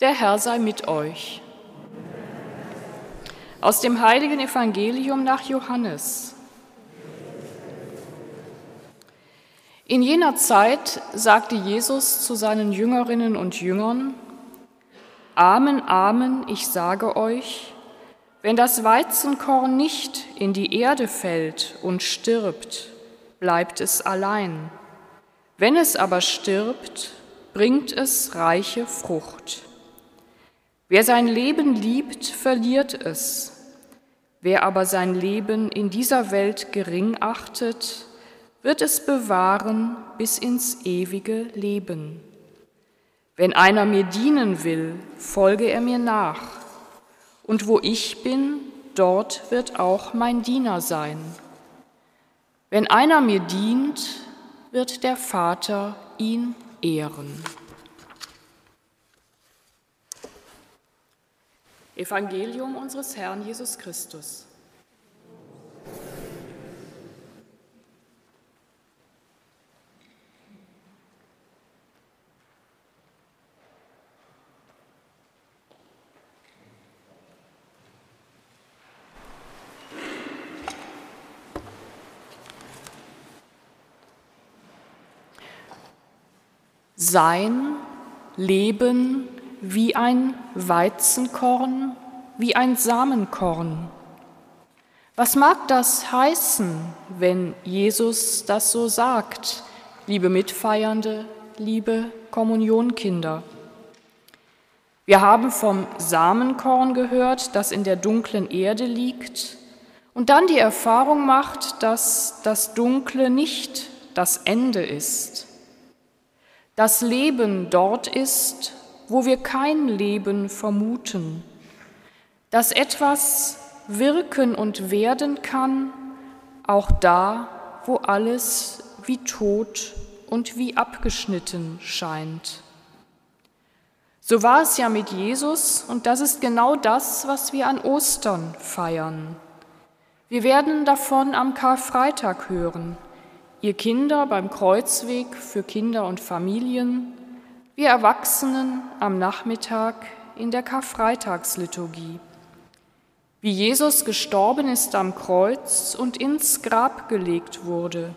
Der Herr sei mit euch. Aus dem heiligen Evangelium nach Johannes. In jener Zeit sagte Jesus zu seinen Jüngerinnen und Jüngern, Amen, Amen, ich sage euch, wenn das Weizenkorn nicht in die Erde fällt und stirbt, bleibt es allein. Wenn es aber stirbt, bringt es reiche Frucht. Wer sein Leben liebt, verliert es. Wer aber sein Leben in dieser Welt gering achtet, wird es bewahren bis ins ewige Leben. Wenn einer mir dienen will, folge er mir nach. Und wo ich bin, dort wird auch mein Diener sein. Wenn einer mir dient, wird der Vater ihn ehren. Evangelium unseres Herrn Jesus Christus. Sein Leben wie ein Weizenkorn, wie ein Samenkorn. Was mag das heißen, wenn Jesus das so sagt, liebe Mitfeiernde, liebe Kommunionkinder? Wir haben vom Samenkorn gehört, das in der dunklen Erde liegt und dann die Erfahrung macht, dass das Dunkle nicht das Ende ist. Das Leben dort ist, wo wir kein Leben vermuten, dass etwas wirken und werden kann, auch da, wo alles wie tot und wie abgeschnitten scheint. So war es ja mit Jesus und das ist genau das, was wir an Ostern feiern. Wir werden davon am Karfreitag hören, ihr Kinder beim Kreuzweg für Kinder und Familien, wir Erwachsenen am Nachmittag in der Karfreitagsliturgie. Wie Jesus gestorben ist am Kreuz und ins Grab gelegt wurde,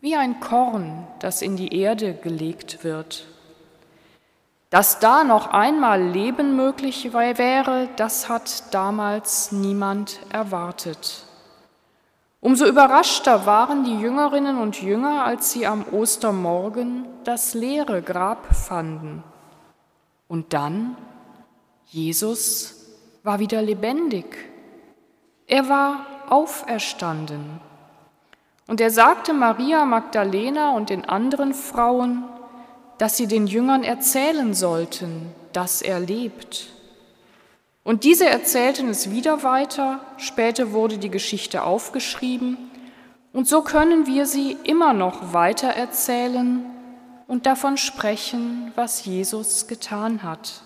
wie ein Korn, das in die Erde gelegt wird. Dass da noch einmal Leben möglich wäre, das hat damals niemand erwartet. Umso überraschter waren die Jüngerinnen und Jünger, als sie am Ostermorgen das leere Grab fanden. Und dann, Jesus war wieder lebendig. Er war auferstanden. Und er sagte Maria Magdalena und den anderen Frauen, dass sie den Jüngern erzählen sollten, dass er lebt. Und diese erzählten es wieder weiter, später wurde die Geschichte aufgeschrieben, und so können wir sie immer noch weiter erzählen und davon sprechen, was Jesus getan hat.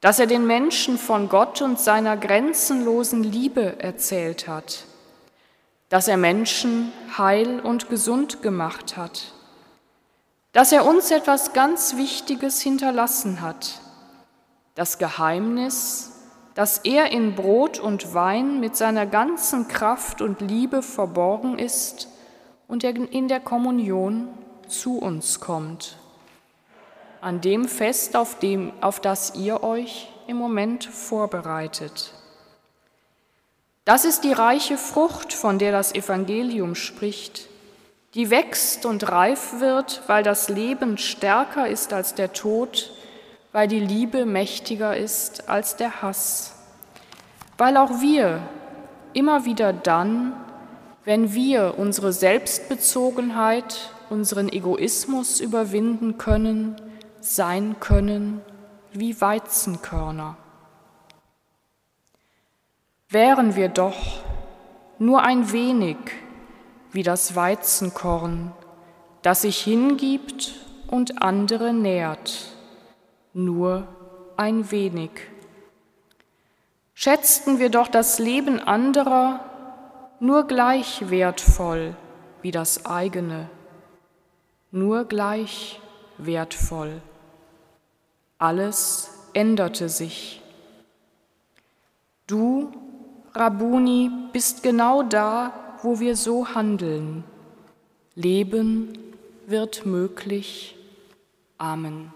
Dass er den Menschen von Gott und seiner grenzenlosen Liebe erzählt hat. Dass er Menschen heil und gesund gemacht hat. Dass er uns etwas ganz Wichtiges hinterlassen hat. Das Geheimnis, dass er in Brot und Wein mit seiner ganzen Kraft und Liebe verborgen ist und in der Kommunion zu uns kommt. An dem Fest, auf, dem, auf das ihr euch im Moment vorbereitet. Das ist die reiche Frucht, von der das Evangelium spricht, die wächst und reif wird, weil das Leben stärker ist als der Tod weil die Liebe mächtiger ist als der Hass, weil auch wir immer wieder dann, wenn wir unsere Selbstbezogenheit, unseren Egoismus überwinden können, sein können wie Weizenkörner. Wären wir doch nur ein wenig wie das Weizenkorn, das sich hingibt und andere nährt nur ein wenig. Schätzten wir doch das Leben anderer nur gleich wertvoll wie das eigene, nur gleich wertvoll. Alles änderte sich. Du, Rabuni, bist genau da, wo wir so handeln. Leben wird möglich. Amen.